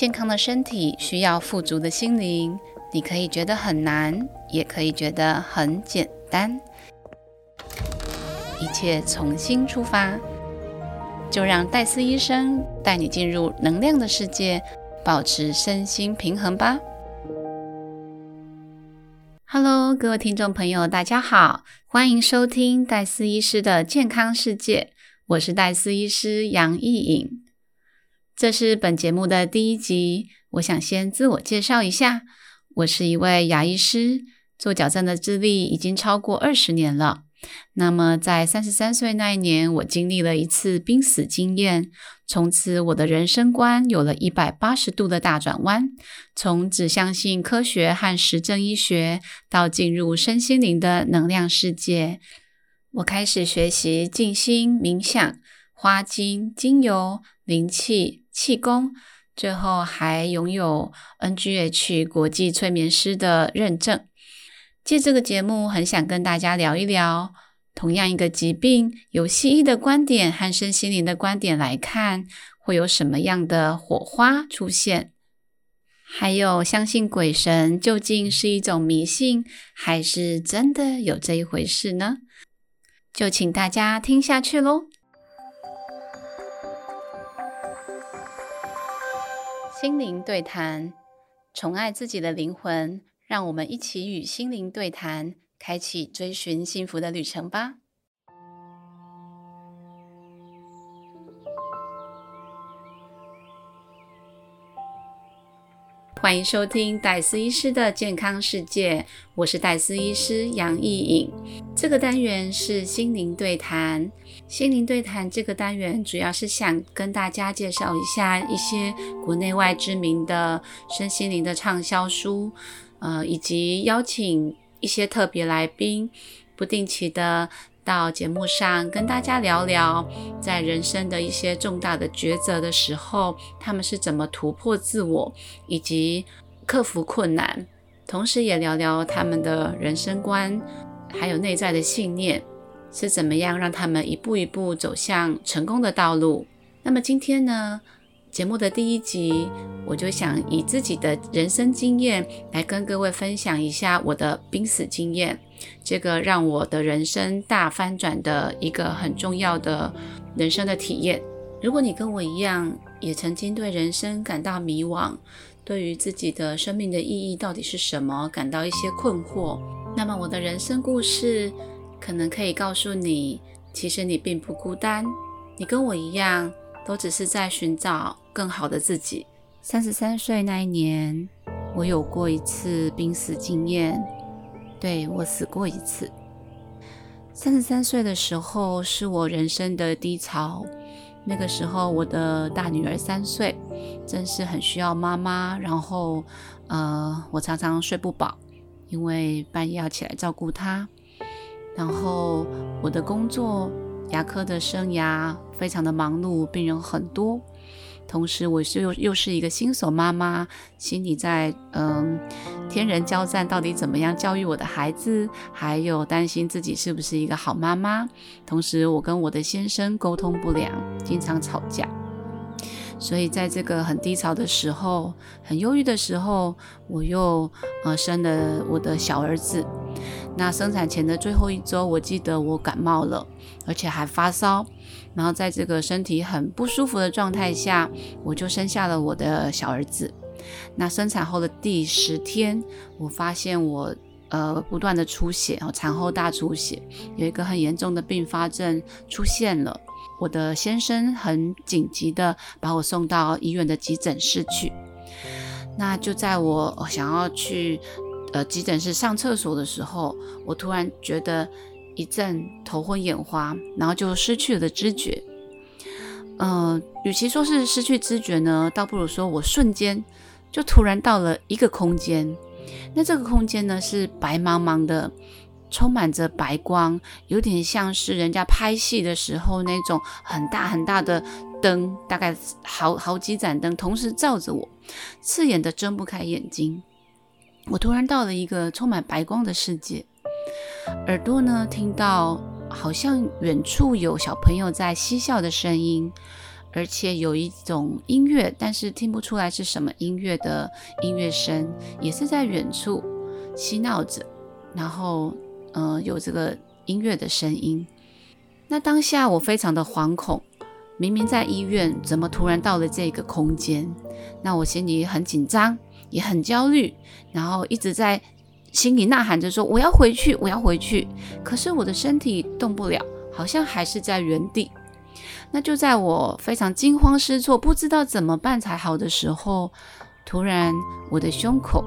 健康的身体需要富足的心灵。你可以觉得很难，也可以觉得很简单。一切重新出发，就让戴斯医生带你进入能量的世界，保持身心平衡吧。Hello，各位听众朋友，大家好，欢迎收听戴斯医师的健康世界。我是戴斯医师杨艺颖，这是本节目的第一集。我想先自我介绍一下。我是一位牙医师，做矫正的资历已经超过二十年了。那么，在三十三岁那一年，我经历了一次濒死经验，从此我的人生观有了一百八十度的大转弯。从只相信科学和实证医学，到进入身心灵的能量世界，我开始学习静心、冥想、花精、精油、灵气、气功。最后还拥有 NGH 国际催眠师的认证。借这个节目，很想跟大家聊一聊，同样一个疾病，由西医的观点和身心灵的观点来看，会有什么样的火花出现？还有，相信鬼神究竟是一种迷信，还是真的有这一回事呢？就请大家听下去喽。心灵对谈，宠爱自己的灵魂，让我们一起与心灵对谈，开启追寻幸福的旅程吧。欢迎收听戴斯医师的健康世界，我是戴斯医师杨艺颖。这个单元是心灵对谈，心灵对谈这个单元主要是想跟大家介绍一下一些国内外知名的身心灵的畅销书，呃，以及邀请一些特别来宾，不定期的。到节目上跟大家聊聊，在人生的一些重大的抉择的时候，他们是怎么突破自我以及克服困难，同时也聊聊他们的人生观，还有内在的信念是怎么样让他们一步一步走向成功的道路。那么今天呢？节目的第一集，我就想以自己的人生经验来跟各位分享一下我的濒死经验，这个让我的人生大翻转的一个很重要的人生的体验。如果你跟我一样，也曾经对人生感到迷惘，对于自己的生命的意义到底是什么感到一些困惑，那么我的人生故事可能可以告诉你，其实你并不孤单，你跟我一样。都只是在寻找更好的自己。三十三岁那一年，我有过一次濒死经验，对我死过一次。三十三岁的时候是我人生的低潮，那个时候我的大女儿三岁，真是很需要妈妈。然后，呃，我常常睡不饱，因为半夜要起来照顾她。然后我的工作。牙科的生涯非常的忙碌，病人很多，同时我是又又是一个新手妈妈，心里在嗯天人交战，到底怎么样教育我的孩子，还有担心自己是不是一个好妈妈，同时我跟我的先生沟通不良，经常吵架。所以在这个很低潮的时候，很忧郁的时候，我又呃生了我的小儿子。那生产前的最后一周，我记得我感冒了，而且还发烧。然后在这个身体很不舒服的状态下，我就生下了我的小儿子。那生产后的第十天，我发现我呃不断的出血，然后产后大出血，有一个很严重的并发症出现了。我的先生很紧急的把我送到医院的急诊室去。那就在我想要去呃急诊室上厕所的时候，我突然觉得一阵头昏眼花，然后就失去了知觉。嗯，与其说是失去知觉呢，倒不如说我瞬间就突然到了一个空间。那这个空间呢是白茫茫的。充满着白光，有点像是人家拍戏的时候那种很大很大的灯，大概好好几盏灯同时照着我，刺眼的睁不开眼睛。我突然到了一个充满白光的世界，耳朵呢听到好像远处有小朋友在嬉笑的声音，而且有一种音乐，但是听不出来是什么音乐的音乐声，也是在远处嬉闹着，然后呃有这个音乐的声音。那当下我非常的惶恐，明明在医院，怎么突然到了这个空间？那我心里很紧张，也很焦虑，然后一直在心里呐喊着说：“我要回去，我要回去。”可是我的身体动不了，好像还是在原地。那就在我非常惊慌失措，不知道怎么办才好的时候，突然我的胸口，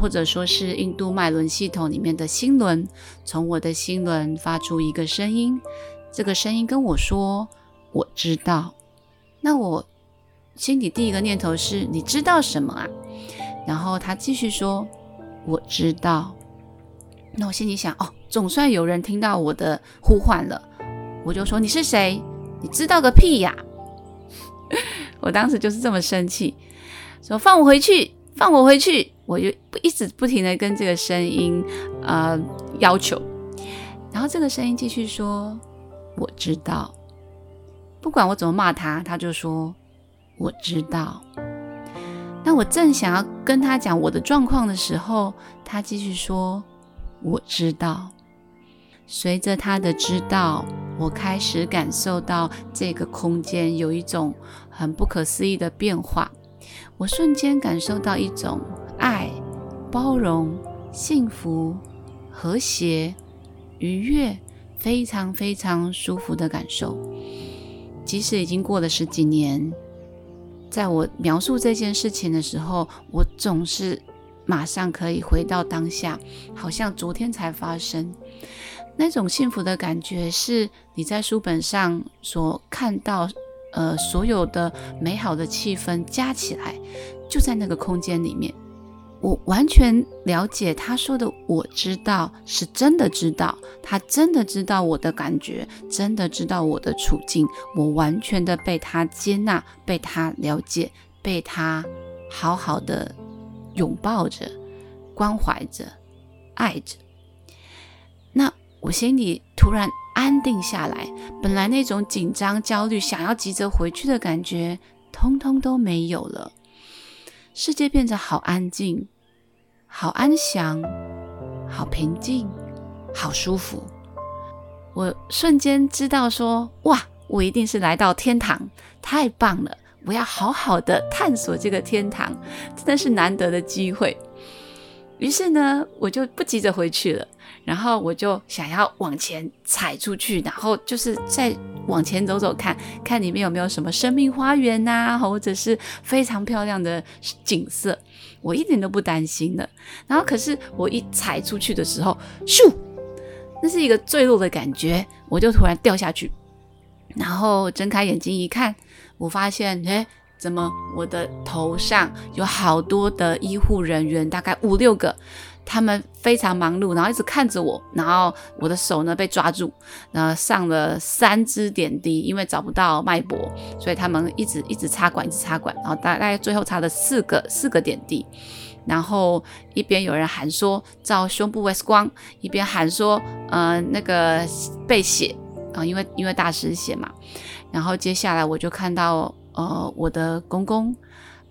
或者说是印度脉轮系统里面的心轮，从我的心轮发出一个声音。这个声音跟我说：“我知道。”那我心里第一个念头是：“你知道什么啊？”然后他继续说：“我知道。”那我心里想：“哦，总算有人听到我的呼唤了。”我就说：“你是谁？”你知道个屁呀！我当时就是这么生气，说放我回去，放我回去！我就一直不停的跟这个声音呃要求，然后这个声音继续说：“我知道。”不管我怎么骂他，他就说：“我知道。”那我正想要跟他讲我的状况的时候，他继续说：“我知道。”随着他的知道。我开始感受到这个空间有一种很不可思议的变化，我瞬间感受到一种爱、包容、幸福、和谐、愉悦，非常非常舒服的感受。即使已经过了十几年，在我描述这件事情的时候，我总是马上可以回到当下，好像昨天才发生。那种幸福的感觉，是你在书本上所看到，呃，所有的美好的气氛加起来，就在那个空间里面。我完全了解他说的，我知道是真的知道，他真的知道我的感觉，真的知道我的处境，我完全的被他接纳，被他了解，被他好好的拥抱着，关怀着，爱着。那。我心里突然安定下来，本来那种紧张、焦虑、想要急着回去的感觉，通通都没有了。世界变得好安静，好安详，好平静，好舒服。我瞬间知道说：哇，我一定是来到天堂，太棒了！我要好好的探索这个天堂，真的是难得的机会。于是呢，我就不急着回去了。然后我就想要往前踩出去，然后就是再往前走走看看里面有没有什么生命花园呐，或者是非常漂亮的景色，我一点都不担心的。然后可是我一踩出去的时候，咻，那是一个坠落的感觉，我就突然掉下去。然后睁开眼睛一看，我发现，哎，怎么我的头上有好多的医护人员，大概五六个。他们非常忙碌，然后一直看着我，然后我的手呢被抓住，然后上了三支点滴，因为找不到脉搏，所以他们一直一直插管，一直插管，然后大概最后插了四个四个点滴，然后一边有人喊说照胸部 X 光，一边喊说呃那个备血啊，因为因为大失血嘛，然后接下来我就看到呃我的公公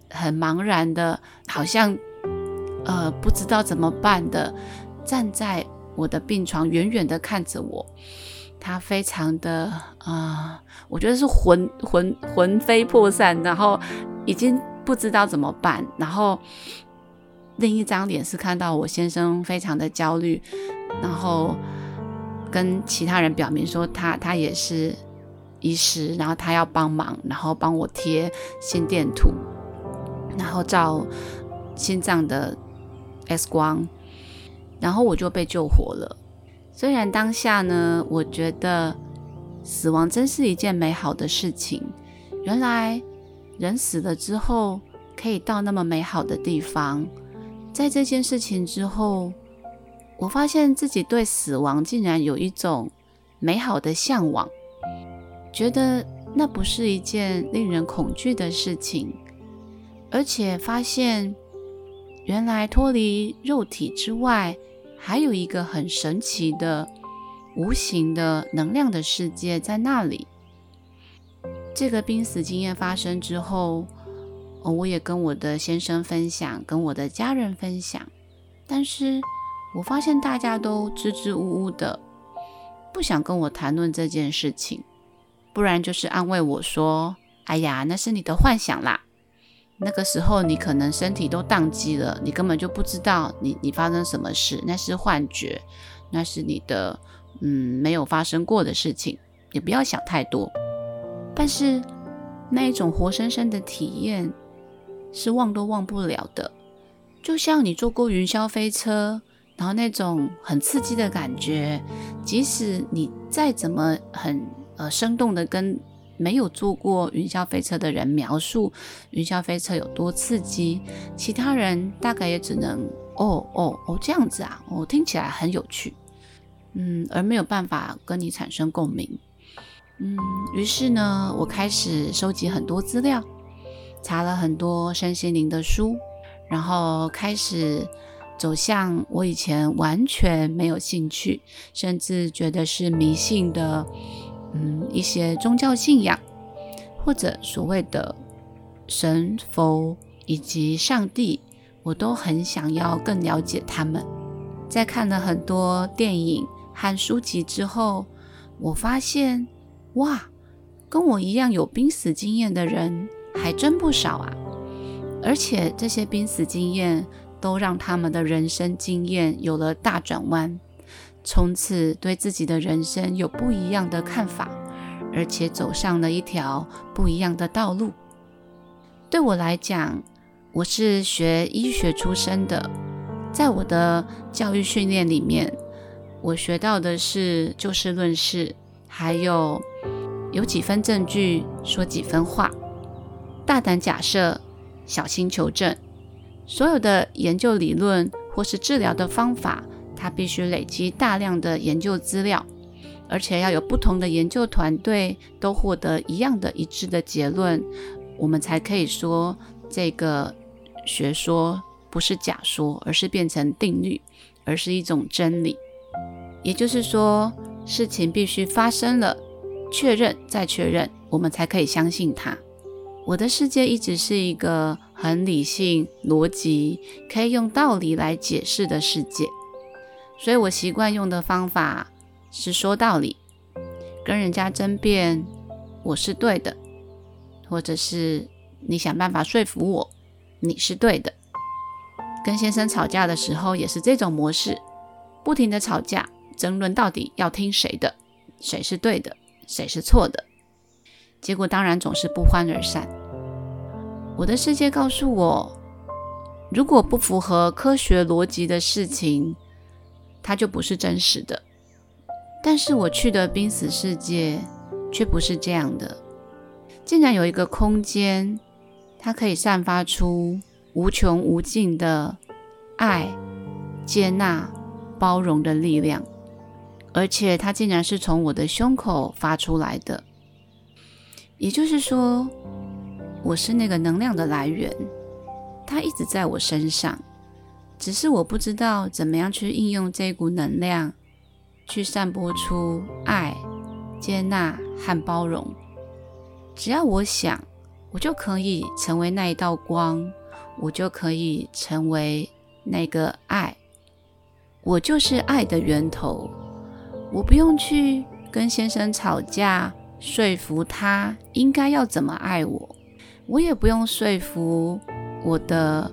很茫然的，好像。呃，不知道怎么办的，站在我的病床，远远的看着我，他非常的啊，我觉得是魂魂魂飞魄散，然后已经不知道怎么办，然后另一张脸是看到我先生非常的焦虑，然后跟其他人表明说他他也是医师，然后他要帮忙，然后帮我贴心电图，然后照心脏的。X 光，然后我就被救活了。虽然当下呢，我觉得死亡真是一件美好的事情。原来人死了之后可以到那么美好的地方。在这件事情之后，我发现自己对死亡竟然有一种美好的向往，觉得那不是一件令人恐惧的事情，而且发现。原来脱离肉体之外，还有一个很神奇的、无形的能量的世界在那里。这个濒死经验发生之后，我也跟我的先生分享，跟我的家人分享，但是我发现大家都支支吾吾的，不想跟我谈论这件事情，不然就是安慰我说：“哎呀，那是你的幻想啦。”那个时候你可能身体都宕机了，你根本就不知道你你发生什么事，那是幻觉，那是你的嗯没有发生过的事情，也不要想太多。但是那一种活生生的体验是忘都忘不了的，就像你坐过云霄飞车，然后那种很刺激的感觉，即使你再怎么很呃生动的跟。没有坐过云霄飞车的人描述云霄飞车有多刺激，其他人大概也只能哦哦哦这样子啊，哦听起来很有趣，嗯，而没有办法跟你产生共鸣，嗯，于是呢，我开始收集很多资料，查了很多身心灵的书，然后开始走向我以前完全没有兴趣，甚至觉得是迷信的。嗯，一些宗教信仰，或者所谓的神佛以及上帝，我都很想要更了解他们。在看了很多电影和书籍之后，我发现，哇，跟我一样有濒死经验的人还真不少啊！而且这些濒死经验都让他们的人生经验有了大转弯。从此对自己的人生有不一样的看法，而且走上了一条不一样的道路。对我来讲，我是学医学出身的，在我的教育训练里面，我学到的是就事论事，还有有几分证据说几分话，大胆假设，小心求证。所有的研究理论或是治疗的方法。他必须累积大量的研究资料，而且要有不同的研究团队都获得一样的一致的结论，我们才可以说这个学说不是假说，而是变成定律，而是一种真理。也就是说，事情必须发生了，确认再确认，我们才可以相信它。我的世界一直是一个很理性、逻辑，可以用道理来解释的世界。所以我习惯用的方法是说道理，跟人家争辩我是对的，或者是你想办法说服我你是对的。跟先生吵架的时候也是这种模式，不停的吵架，争论到底要听谁的，谁是对的，谁是错的。结果当然总是不欢而散。我的世界告诉我，如果不符合科学逻辑的事情。它就不是真实的，但是我去的濒死世界却不是这样的。竟然有一个空间，它可以散发出无穷无尽的爱、接纳、包容的力量，而且它竟然是从我的胸口发出来的。也就是说，我是那个能量的来源，它一直在我身上。只是我不知道怎么样去应用这股能量，去散播出爱、接纳和包容。只要我想，我就可以成为那一道光，我就可以成为那个爱。我就是爱的源头。我不用去跟先生吵架，说服他应该要怎么爱我；我也不用说服我的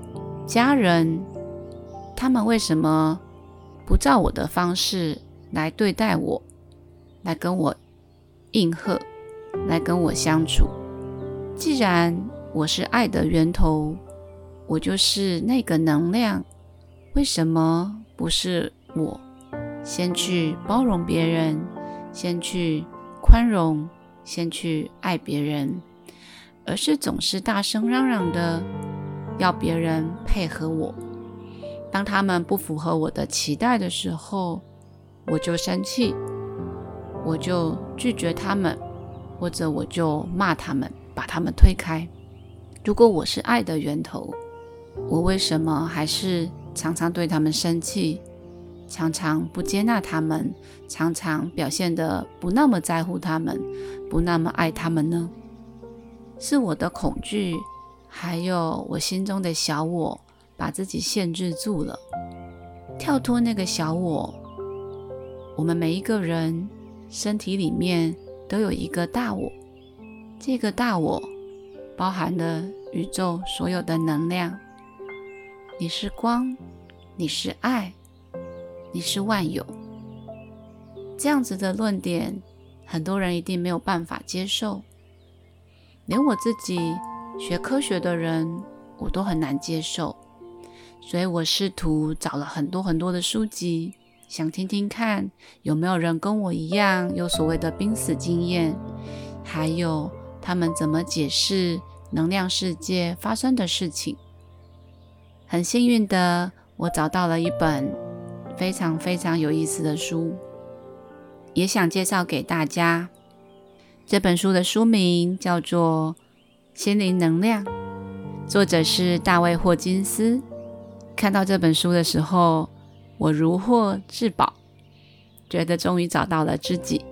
家人。他们为什么不照我的方式来对待我，来跟我应和，来跟我相处？既然我是爱的源头，我就是那个能量，为什么不是我先去包容别人，先去宽容，先去爱别人，而是总是大声嚷嚷的要别人配合我？当他们不符合我的期待的时候，我就生气，我就拒绝他们，或者我就骂他们，把他们推开。如果我是爱的源头，我为什么还是常常对他们生气，常常不接纳他们，常常表现得不那么在乎他们，不那么爱他们呢？是我的恐惧，还有我心中的小我，把自己限制住了。跳脱那个小我，我们每一个人身体里面都有一个大我，这个大我包含了宇宙所有的能量。你是光，你是爱，你是万有。这样子的论点，很多人一定没有办法接受。连我自己学科学的人，我都很难接受，所以我试图找了很多很多的书籍，想听听看有没有人跟我一样有所谓的濒死经验，还有他们怎么解释能量世界发生的事情。很幸运的，我找到了一本非常非常有意思的书，也想介绍给大家。这本书的书名叫做《心灵能量》，作者是大卫·霍金斯。看到这本书的时候，我如获至宝，觉得终于找到了知己。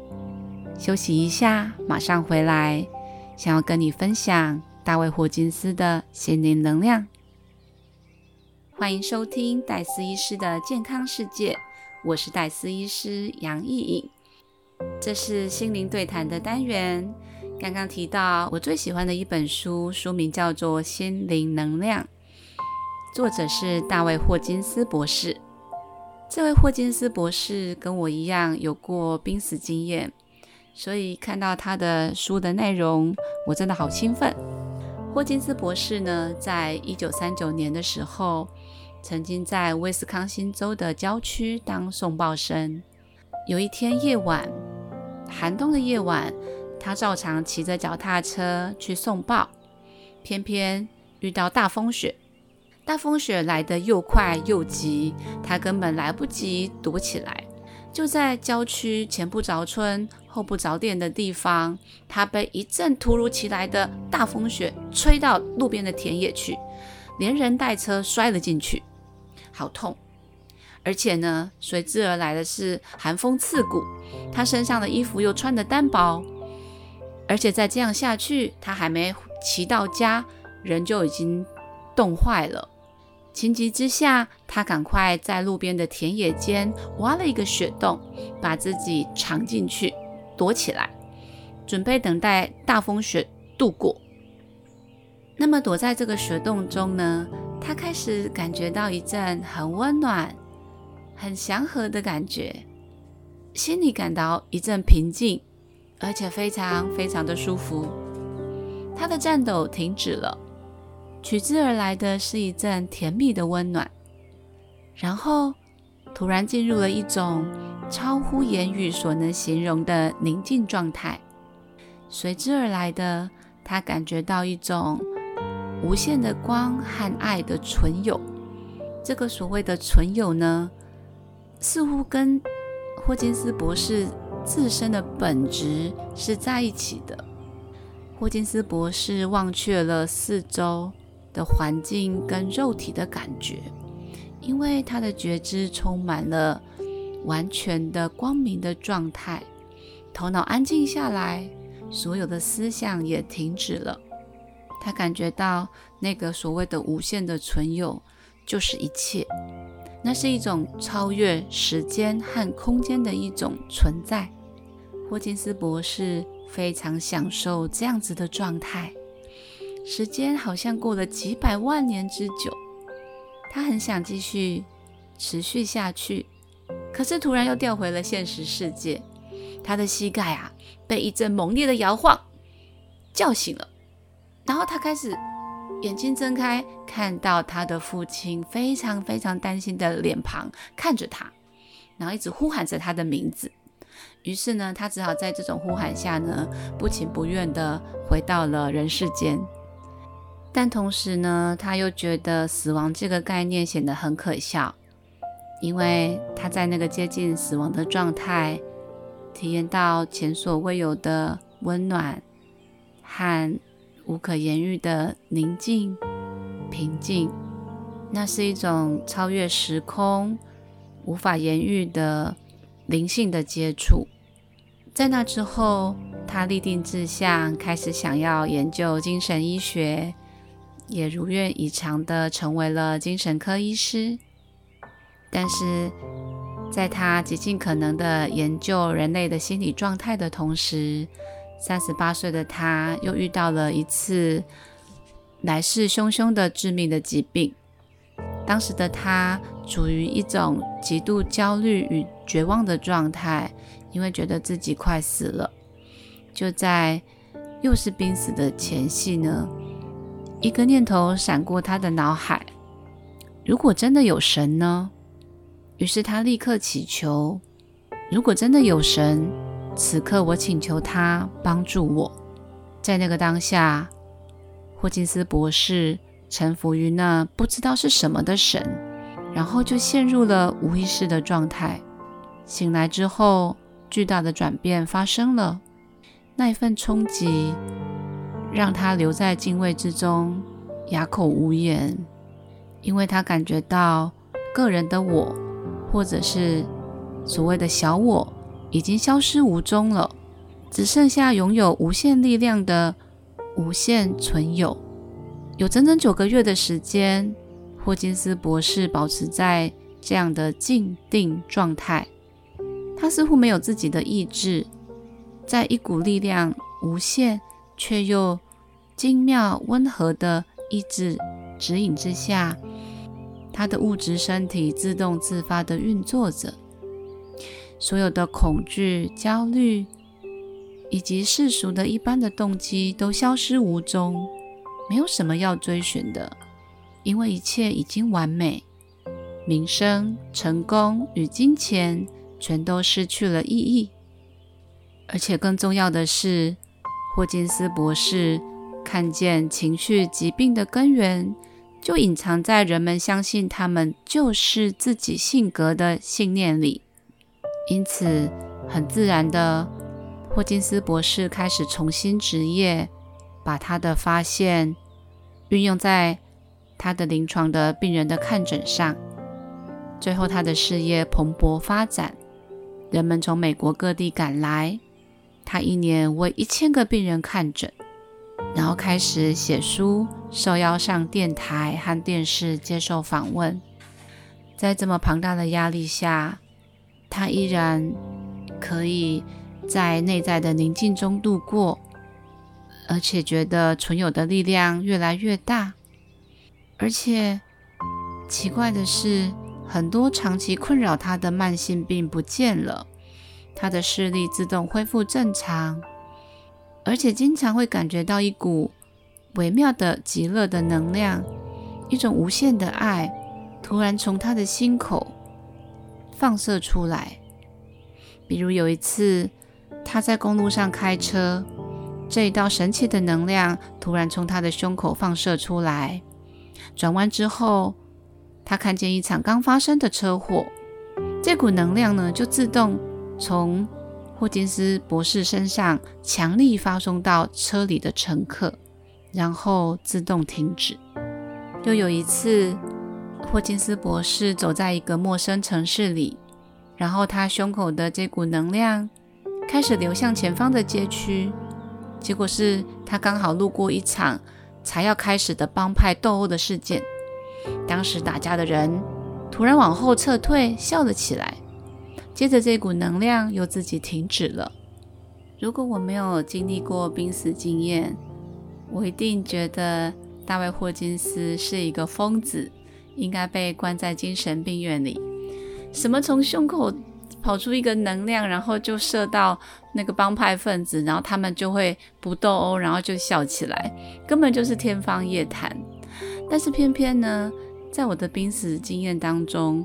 休息一下，马上回来，想要跟你分享大卫·霍金斯的心灵能量。欢迎收听戴斯医师的健康世界，我是戴斯医师杨艺颖。这是心灵对谈的单元。刚刚提到我最喜欢的一本书，书名叫做《心灵能量》，作者是大卫·霍金斯博士。这位霍金斯博士跟我一样有过濒死经验，所以看到他的书的内容，我真的好兴奋。霍金斯博士呢，在一九三九年的时候，曾经在威斯康星州的郊区当送报生。有一天夜晚，寒冬的夜晚，他照常骑着脚踏车去送报，偏偏遇到大风雪。大风雪来得又快又急，他根本来不及躲起来。就在郊区前不着村后不着店的地方，他被一阵突如其来的大风雪吹到路边的田野去，连人带车摔了进去，好痛！而且呢，随之而来的是寒风刺骨，他身上的衣服又穿得单薄，而且再这样下去，他还没骑到家，人就已经冻坏了。情急之下，他赶快在路边的田野间挖了一个雪洞，把自己藏进去，躲起来，准备等待大风雪度过。那么躲在这个雪洞中呢，他开始感觉到一阵很温暖。很祥和的感觉，心里感到一阵平静，而且非常非常的舒服。他的颤抖停止了，取之而来的是一阵甜蜜的温暖，然后突然进入了一种超乎言语所能形容的宁静状态。随之而来的，他感觉到一种无限的光和爱的存有。这个所谓的存有呢？似乎跟霍金斯博士自身的本质是在一起的。霍金斯博士忘却了四周的环境跟肉体的感觉，因为他的觉知充满了完全的光明的状态，头脑安静下来，所有的思想也停止了。他感觉到那个所谓的无限的存有就是一切。那是一种超越时间和空间的一种存在。霍金斯博士非常享受这样子的状态，时间好像过了几百万年之久。他很想继续持续下去，可是突然又掉回了现实世界。他的膝盖啊，被一阵猛烈的摇晃叫醒了，然后他开始。眼睛睁开，看到他的父亲非常非常担心的脸庞看着他，然后一直呼喊着他的名字。于是呢，他只好在这种呼喊下呢，不情不愿的回到了人世间。但同时呢，他又觉得死亡这个概念显得很可笑，因为他在那个接近死亡的状态，体验到前所未有的温暖和。无可言喻的宁静、平静，那是一种超越时空、无法言喻的灵性的接触。在那之后，他立定志向，开始想要研究精神医学，也如愿以偿的成为了精神科医师。但是，在他极尽可能的研究人类的心理状态的同时，三十八岁的他又遇到了一次来势汹汹的致命的疾病。当时的他处于一种极度焦虑与绝望的状态，因为觉得自己快死了。就在又是濒死的前夕呢，一个念头闪过他的脑海：如果真的有神呢？于是他立刻祈求：如果真的有神，此刻我请求他帮助我。在那个当下，霍金斯博士。臣服于那不知道是什么的神，然后就陷入了无意识的状态。醒来之后，巨大的转变发生了。那一份冲击让他留在敬畏之中，哑口无言，因为他感觉到个人的我，或者是所谓的小我，已经消失无踪了，只剩下拥有无限力量的无限存有。有整整九个月的时间，霍金斯博士保持在这样的静定状态。他似乎没有自己的意志，在一股力量无限却又精妙温和的意志指引之下，他的物质身体自动自发地运作着。所有的恐惧、焦虑以及世俗的一般的动机都消失无踪。没有什么要追寻的，因为一切已经完美。名声、成功与金钱全都失去了意义，而且更重要的是，霍金斯博士看见情绪疾病的根源就隐藏在人们相信他们就是自己性格的信念里。因此，很自然的，霍金斯博士开始重新执业。把他的发现运用在他的临床的病人的看诊上，最后他的事业蓬勃发展，人们从美国各地赶来，他一年为一千个病人看诊，然后开始写书，受邀上电台和电视接受访问。在这么庞大的压力下，他依然可以在内在的宁静中度过。而且觉得存有的力量越来越大，而且奇怪的是，很多长期困扰他的慢性病不见了，他的视力自动恢复正常，而且经常会感觉到一股微妙的极乐的能量，一种无限的爱突然从他的心口放射出来。比如有一次，他在公路上开车。这一道神奇的能量突然从他的胸口放射出来，转弯之后，他看见一场刚发生的车祸。这股能量呢，就自动从霍金斯博士身上强力发送到车里的乘客，然后自动停止。又有一次，霍金斯博士走在一个陌生城市里，然后他胸口的这股能量开始流向前方的街区。结果是他刚好路过一场才要开始的帮派斗殴的事件，当时打架的人突然往后撤退，笑了起来。接着这股能量又自己停止了。如果我没有经历过濒死经验，我一定觉得大卫霍金斯是一个疯子，应该被关在精神病院里。什么从胸口？跑出一个能量，然后就射到那个帮派分子，然后他们就会不斗殴，然后就笑起来，根本就是天方夜谭。但是偏偏呢，在我的濒死经验当中，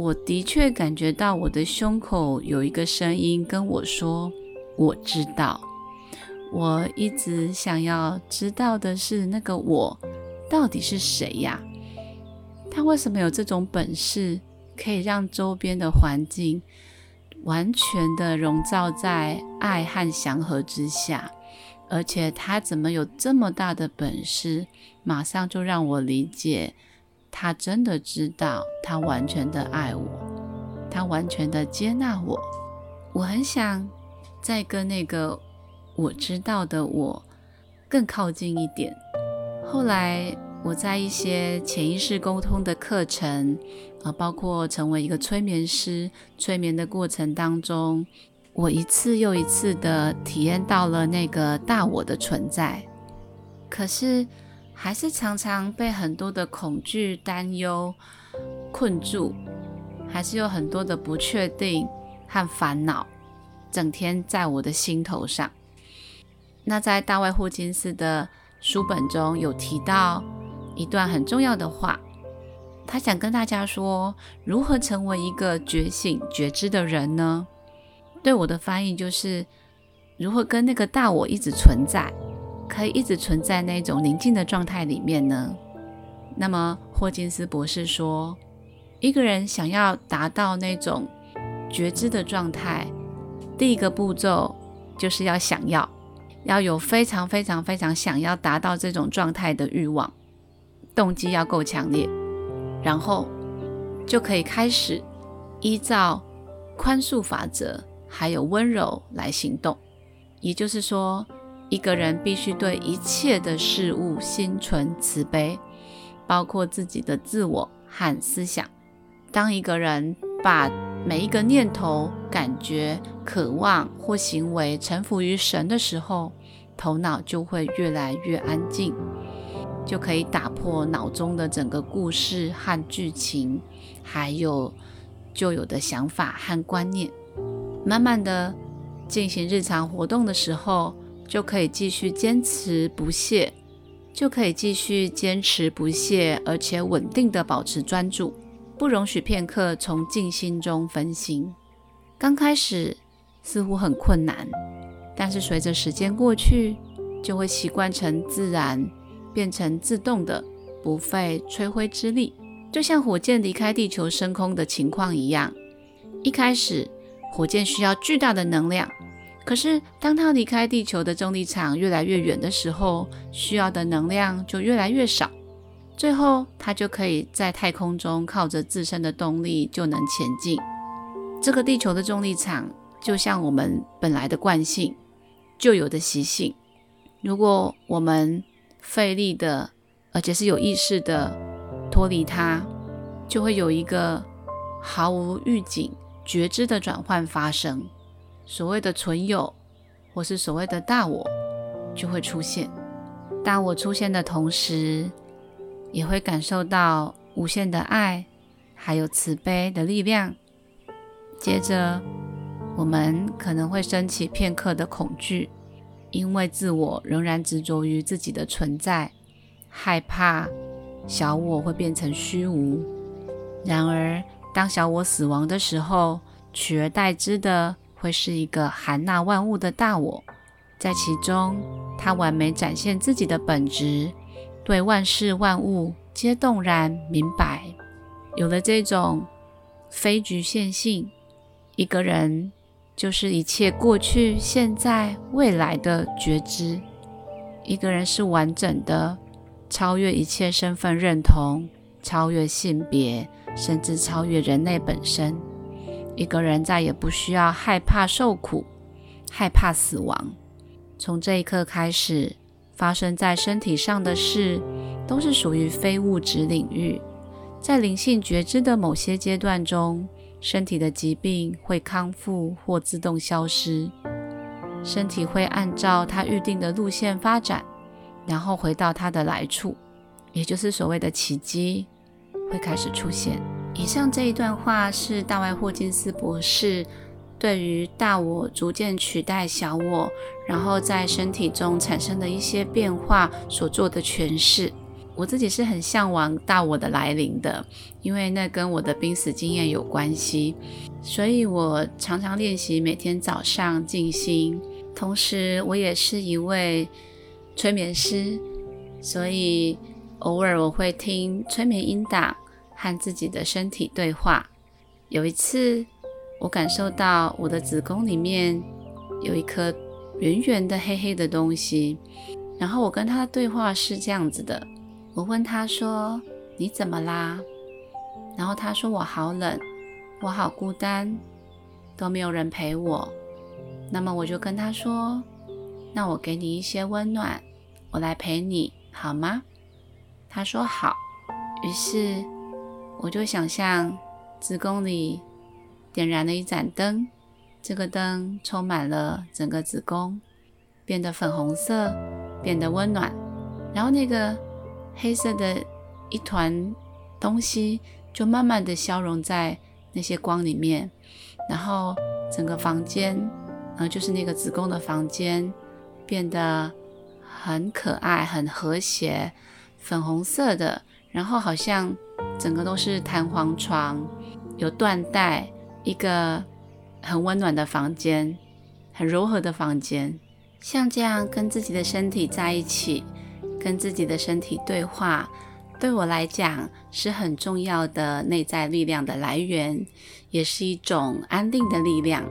我的确感觉到我的胸口有一个声音跟我说：“我知道。”我一直想要知道的是，那个我到底是谁呀？他为什么有这种本事，可以让周边的环境？完全的笼罩在爱和祥和之下，而且他怎么有这么大的本事？马上就让我理解，他真的知道，他完全的爱我，他完全的接纳我。我很想再跟那个我知道的我更靠近一点。后来我在一些潜意识沟通的课程啊，包括成为一个催眠师，催眠的过程当中，我一次又一次的体验到了那个大我的存在。可是还是常常被很多的恐惧、担忧困住，还是有很多的不确定和烦恼。整天在我的心头上。那在大卫霍金斯的书本中有提到一段很重要的话，他想跟大家说，如何成为一个觉醒觉知的人呢？对我的翻译就是，如何跟那个大我一直存在，可以一直存在那种宁静的状态里面呢？那么霍金斯博士说，一个人想要达到那种觉知的状态。第一个步骤就是要想要，要有非常非常非常想要达到这种状态的欲望，动机要够强烈，然后就可以开始依照宽恕法则还有温柔来行动。也就是说，一个人必须对一切的事物心存慈悲，包括自己的自我和思想。当一个人把每一个念头、感觉、渴望或行为臣服于神的时候，头脑就会越来越安静，就可以打破脑中的整个故事和剧情，还有旧有的想法和观念。慢慢的进行日常活动的时候，就可以继续坚持不懈，就可以继续坚持不懈，而且稳定的保持专注。不容许片刻从静心中分心。刚开始似乎很困难，但是随着时间过去，就会习惯成自然，变成自动的，不费吹灰之力。就像火箭离开地球升空的情况一样，一开始火箭需要巨大的能量，可是当它离开地球的重力场越来越远的时候，需要的能量就越来越少。最后，它就可以在太空中靠着自身的动力就能前进。这个地球的重力场就像我们本来的惯性、旧有的习性。如果我们费力的，而且是有意识的脱离它，就会有一个毫无预警、觉知的转换发生。所谓的存有，或是所谓的大我，就会出现。大我出现的同时，也会感受到无限的爱，还有慈悲的力量。接着，我们可能会升起片刻的恐惧，因为自我仍然执着于自己的存在，害怕小我会变成虚无。然而，当小我死亡的时候，取而代之的会是一个含纳万物的大我，在其中，它完美展现自己的本质。对万事万物皆动然明白，有了这种非局限性，一个人就是一切过去、现在、未来的觉知。一个人是完整的，超越一切身份认同，超越性别，甚至超越人类本身。一个人再也不需要害怕受苦，害怕死亡。从这一刻开始。发生在身体上的事，都是属于非物质领域。在灵性觉知的某些阶段中，身体的疾病会康复或自动消失，身体会按照它预定的路线发展，然后回到它的来处，也就是所谓的奇迹会开始出现。以上这一段话是大卫霍金斯博士。对于大我逐渐取代小我，然后在身体中产生的一些变化所做的诠释，我自己是很向往大我的来临的，因为那跟我的濒死经验有关系，所以我常常练习每天早上静心，同时我也是一位催眠师，所以偶尔我会听催眠音档和自己的身体对话。有一次。我感受到我的子宫里面有一颗圆圆的黑黑的东西，然后我跟他的对话是这样子的：我问他说：“你怎么啦？”然后他说：“我好冷，我好孤单，都没有人陪我。”那么我就跟他说：“那我给你一些温暖，我来陪你好吗？”他说：“好。”于是我就想象子宫里点燃了一盏灯，这个灯充满了整个子宫，变得粉红色，变得温暖。然后那个黑色的一团东西就慢慢的消融在那些光里面，然后整个房间。呃，就是那个子宫的房间变得很可爱、很和谐，粉红色的，然后好像整个都是弹簧床，有缎带，一个很温暖的房间，很柔和的房间。像这样跟自己的身体在一起，跟自己的身体对话，对我来讲是很重要的内在力量的来源，也是一种安定的力量。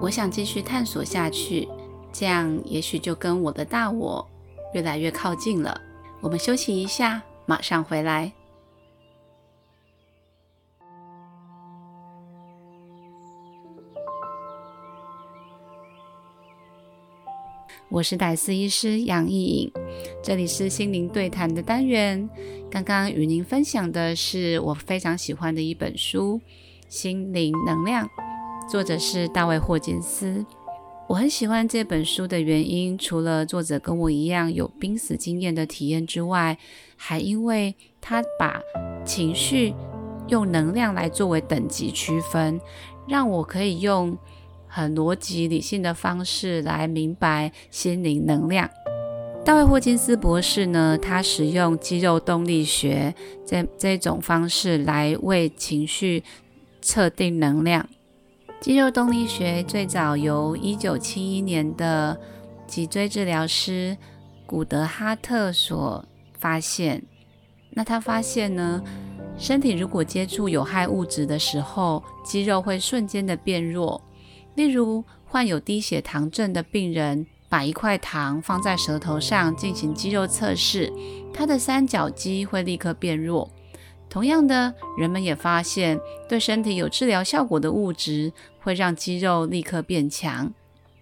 我想继续探索下去，这样也许就跟我的大我越来越靠近了。我们休息一下，马上回来。我是戴斯医师杨艺颖，这里是心灵对谈的单元。刚刚与您分享的是我非常喜欢的一本书《心灵能量》。作者是大卫霍金斯。我很喜欢这本书的原因，除了作者跟我一样有濒死经验的体验之外，还因为他把情绪用能量来作为等级区分，让我可以用很逻辑理性的方式来明白心灵能量。大卫霍金斯博士呢，他使用肌肉动力学这这种方式来为情绪测定能量。肌肉动力学最早由一九七一年的脊椎治疗师古德哈特所发现。那他发现呢，身体如果接触有害物质的时候，肌肉会瞬间的变弱。例如，患有低血糖症的病人，把一块糖放在舌头上进行肌肉测试，他的三角肌会立刻变弱。同样的，人们也发现，对身体有治疗效果的物质会让肌肉立刻变强。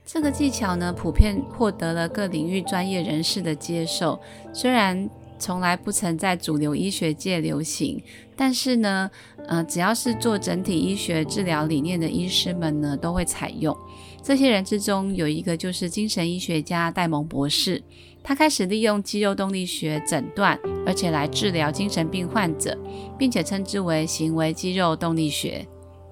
这个技巧呢，普遍获得了各领域专业人士的接受。虽然从来不曾在主流医学界流行，但是呢，呃，只要是做整体医学治疗理念的医师们呢，都会采用。这些人之中，有一个就是精神医学家戴蒙博士。他开始利用肌肉动力学诊断，而且来治疗精神病患者，并且称之为行为肌肉动力学。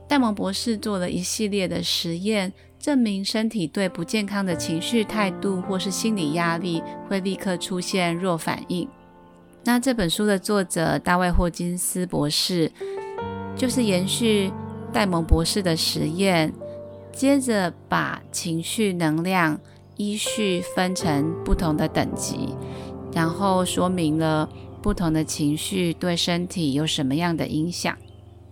戴蒙博士做了一系列的实验，证明身体对不健康的情绪态度或是心理压力会立刻出现弱反应。那这本书的作者大卫霍金斯博士，就是延续戴蒙博士的实验，接着把情绪能量。依序分成不同的等级，然后说明了不同的情绪对身体有什么样的影响。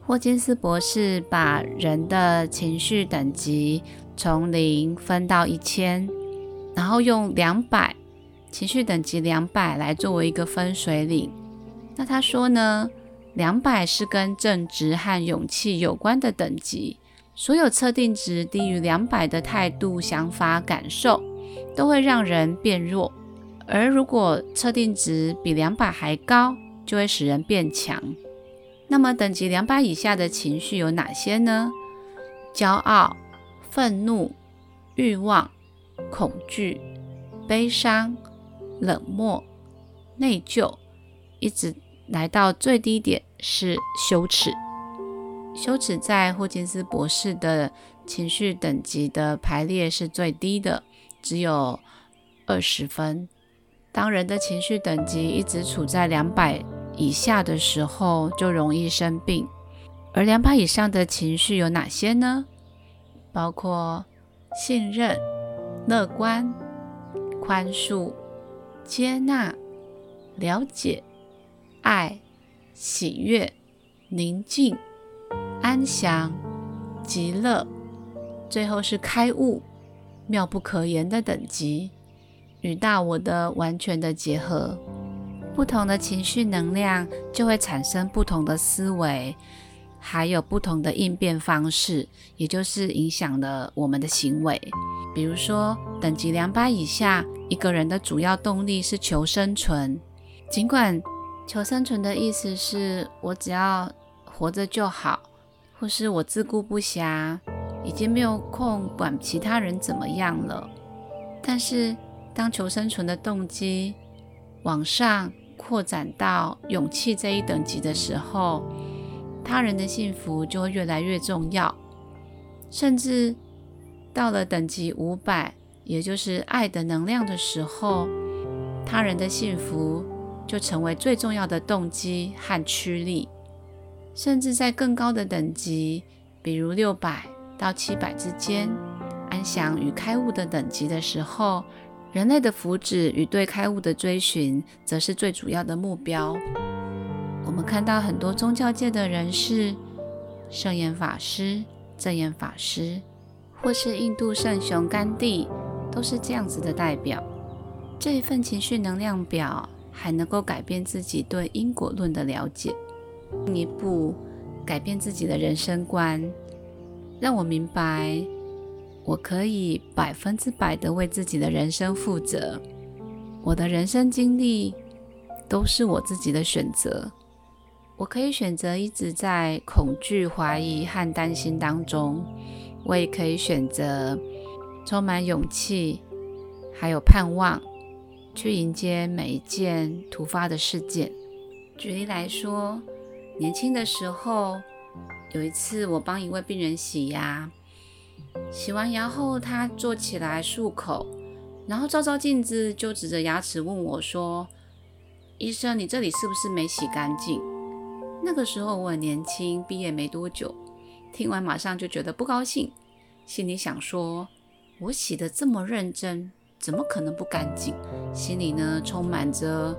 霍金斯博士把人的情绪等级从零分到一千，然后用两百情绪等级两百来作为一个分水岭。那他说呢，两百是跟正直和勇气有关的等级，所有测定值低于两百的态度、想法、感受。都会让人变弱，而如果测定值比两百还高，就会使人变强。那么等级两百以下的情绪有哪些呢？骄傲、愤怒、欲望、恐惧、悲伤、冷漠、内疚，一直来到最低点是羞耻。羞耻在霍金斯博士的情绪等级的排列是最低的。只有二十分。当人的情绪等级一直处在两百以下的时候，就容易生病。而两百以上的情绪有哪些呢？包括信任、乐观、宽恕、接纳、了解、爱、喜悦、宁静、安详、极乐，最后是开悟。妙不可言的等级与大我的完全的结合，不同的情绪能量就会产生不同的思维还有不同的应变方式，也就是影响了我们的行为。比如说，等级两百以下，一个人的主要动力是求生存。尽管求生存的意思是我只要活着就好，或是我自顾不暇，已经没有空管其他人怎么样了。但是，当求生存的动机往上扩展到勇气这一等级的时候，他人的幸福就会越来越重要，甚至到了等级五百，也就是爱的能量的时候，他人的幸福就成为最重要的动机和驱力。甚至在更高的等级，比如六百到七百之间，安详与开悟的等级的时候，人类的福祉与对开悟的追寻，则是最主要的目标。我们看到很多宗教界的人士，圣严法师、正严法师，或是印度圣雄甘地，都是这样子的代表。这一份情绪能量表，还能够改变自己对因果论的了解，进一步改变自己的人生观，让我明白，我可以百分之百的为自己的人生负责。我的人生经历都是我自己的选择。我可以选择一直在恐惧、怀疑和担心当中，我也可以选择充满勇气，还有盼望，去迎接每一件突发的事件。举例来说，年轻的时候，有一次我帮一位病人洗牙，洗完牙后，他坐起来漱口，然后照照镜子，就指着牙齿问我说：“医生，你这里是不是没洗干净？”那个时候我很年轻，毕业没多久，听完马上就觉得不高兴，心里想说：我洗的这么认真，怎么可能不干净？心里呢充满着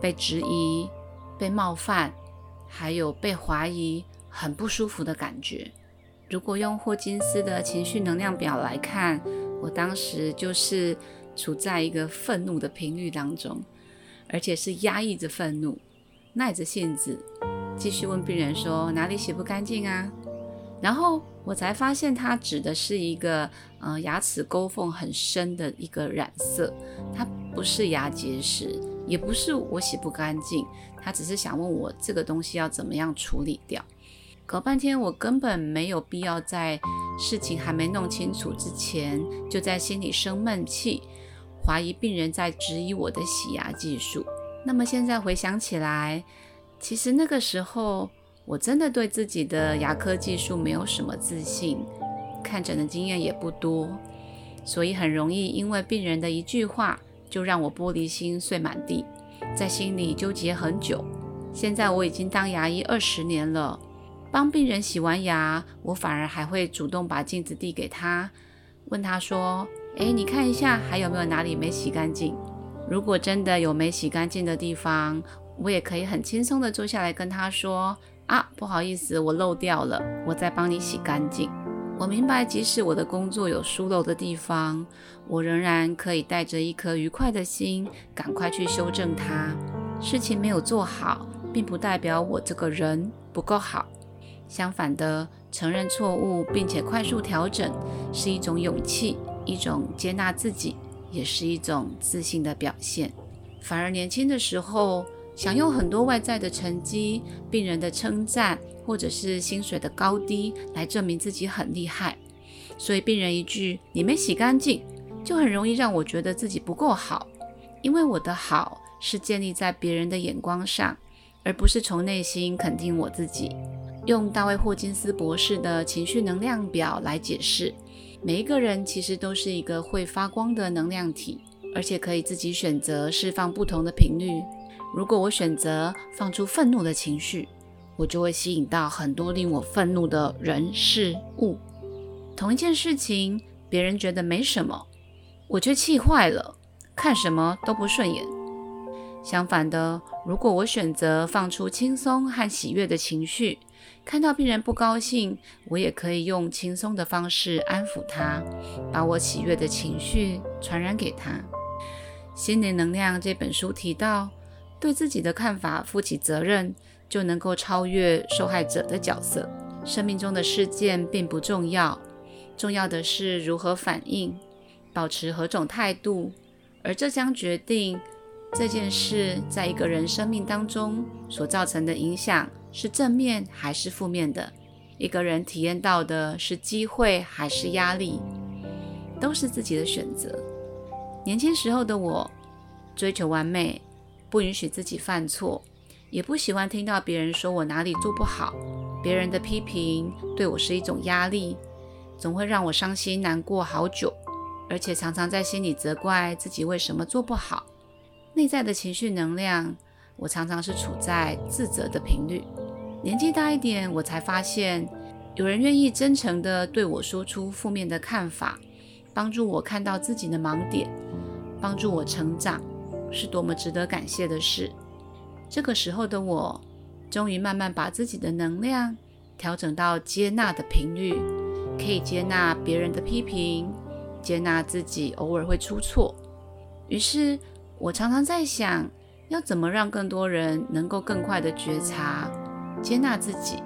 被质疑、被冒犯，还有被怀疑，很不舒服的感觉。如果用霍金斯的情绪能量表来看，我当时就是处在一个愤怒的频率当中，而且是压抑着愤怒，耐着性子。继续问病人说哪里洗不干净啊？然后我才发现他指的是一个呃牙齿沟缝很深的一个染色，它不是牙结石，也不是我洗不干净，他只是想问我这个东西要怎么样处理掉。搞半天我根本没有必要在事情还没弄清楚之前就在心里生闷气，怀疑病人在质疑我的洗牙技术。那么现在回想起来。其实那个时候，我真的对自己的牙科技术没有什么自信，看诊的经验也不多，所以很容易因为病人的一句话，就让我玻璃心碎满地，在心里纠结很久。现在我已经当牙医二十年了，帮病人洗完牙，我反而还会主动把镜子递给他，问他说：“诶，你看一下，还有没有哪里没洗干净？如果真的有没洗干净的地方。”我也可以很轻松的坐下来跟他说啊，不好意思，我漏掉了，我再帮你洗干净。我明白，即使我的工作有疏漏的地方，我仍然可以带着一颗愉快的心，赶快去修正它。事情没有做好，并不代表我这个人不够好。相反的，承认错误并且快速调整，是一种勇气，一种接纳自己，也是一种自信的表现。反而年轻的时候。想用很多外在的成绩、病人的称赞，或者是薪水的高低来证明自己很厉害，所以病人一句“你没洗干净”，就很容易让我觉得自己不够好。因为我的好是建立在别人的眼光上，而不是从内心肯定我自己。用大卫霍金斯博士的情绪能量表来解释，每一个人其实都是一个会发光的能量体，而且可以自己选择释放不同的频率。如果我选择放出愤怒的情绪，我就会吸引到很多令我愤怒的人事物。同一件事情，别人觉得没什么，我却气坏了，看什么都不顺眼。相反的，如果我选择放出轻松和喜悦的情绪，看到病人不高兴，我也可以用轻松的方式安抚他，把我喜悦的情绪传染给他。《心灵能量》这本书提到。对自己的看法负起责任，就能够超越受害者的角色。生命中的事件并不重要，重要的是如何反应，保持何种态度，而这将决定这件事在一个人生命当中所造成的影响是正面还是负面的。一个人体验到的是机会还是压力，都是自己的选择。年轻时候的我，追求完美，不允许自己犯错，也不喜欢听到别人说我哪里做不好。别人的批评对我是一种压力，总会让我伤心难过好久，而且常常在心里责怪自己为什么做不好。内在的情绪能量，我常常是处在自责的频率。年纪大一点，我才发现，有人愿意真诚地对我说出负面的看法，帮助我看到自己的盲点，帮助我成长，是多么值得感谢的事。这个时候的我，终于慢慢把自己的能量调整到接纳的频率，可以接纳别人的批评，接纳自己偶尔会出错。于是，我常常在想，要怎么让更多人能够更快地觉察。接纳自己，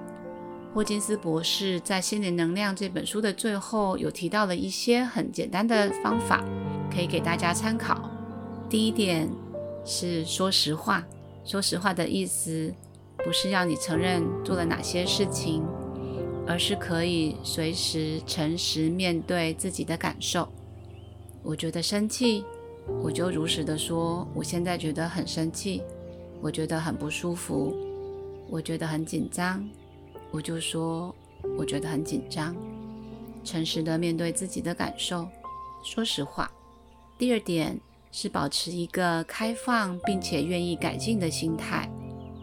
霍金斯博士在《心灵能量》这本书的最后有提到了一些很简单的方法，可以给大家参考。第一点是说实话，说实话的意思不是要你承认做了哪些事情，而是可以随时诚实面对自己的感受。我觉得生气，我就如实的说，我现在觉得很生气，我觉得很不舒服。我觉得很紧张，我就说我觉得很紧张，诚实的面对自己的感受，说实话。第二点是保持一个开放并且愿意改进的心态。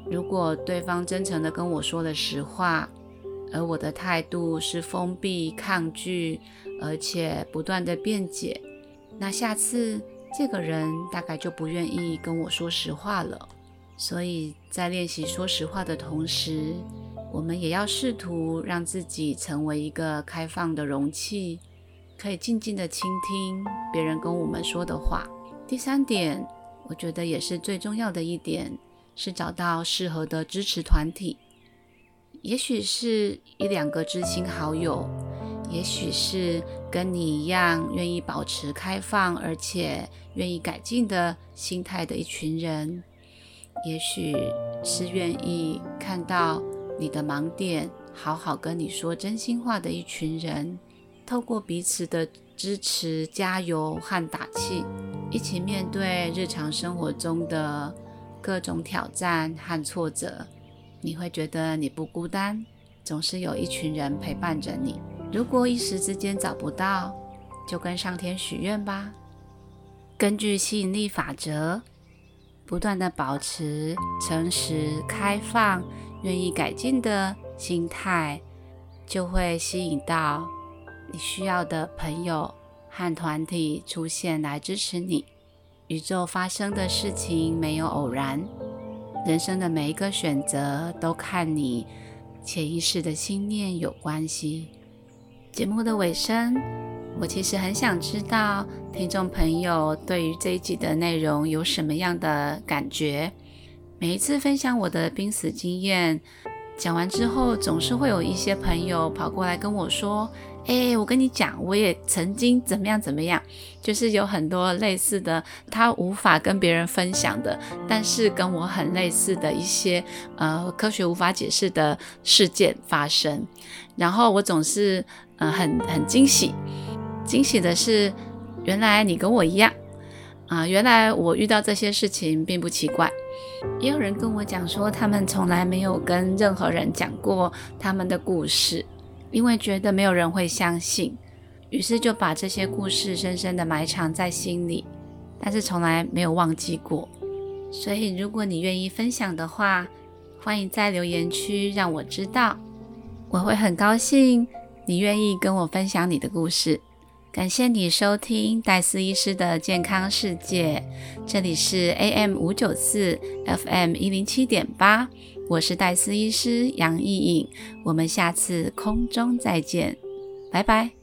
如果对方真诚的跟我说了实话，而我的态度是封闭、抗拒，而且不断的辩解，那下次这个人大概就不愿意跟我说实话了。所以在练习说实话的同时，我们也要试图让自己成为一个开放的容器，可以静静的倾听别人跟我们说的话。第三点，我觉得也是最重要的一点，是找到适合的支持团体，也许是一两个知心好友，也许是跟你一样愿意保持开放而且愿意改进的心态的一群人。也许是愿意看到你的盲点，好好跟你说真心话的一群人，透过彼此的支持、加油和打气，一起面对日常生活中的各种挑战和挫折，你会觉得你不孤单，总是有一群人陪伴着你。如果一时之间找不到，就跟上天许愿吧。根据吸引力法则。不断的保持诚实、开放、愿意改进的心态，就会吸引到你需要的朋友和团体出现来支持你。宇宙发生的事情没有偶然，人生的每一个选择都看你潜意识的心念有关系。节目的尾声。我其实很想知道听众朋友对于这一集的内容有什么样的感觉。每一次分享我的濒死经验，讲完之后，总是会有一些朋友跑过来跟我说：“哎，我跟你讲，我也曾经怎么样怎么样。”就是有很多类似的，他无法跟别人分享的，但是跟我很类似的一些呃科学无法解释的事件发生。然后我总是呃很很惊喜。惊喜的是，原来你跟我一样啊！原来我遇到这些事情并不奇怪。也有人跟我讲说，他们从来没有跟任何人讲过他们的故事，因为觉得没有人会相信，于是就把这些故事深深的埋藏在心里，但是从来没有忘记过。所以，如果你愿意分享的话，欢迎在留言区让我知道，我会很高兴你愿意跟我分享你的故事。感谢你收听戴斯医师的健康世界，这里是 AM 五九四 FM 一零七点八，我是戴思医师杨意颖，我们下次空中再见，拜拜。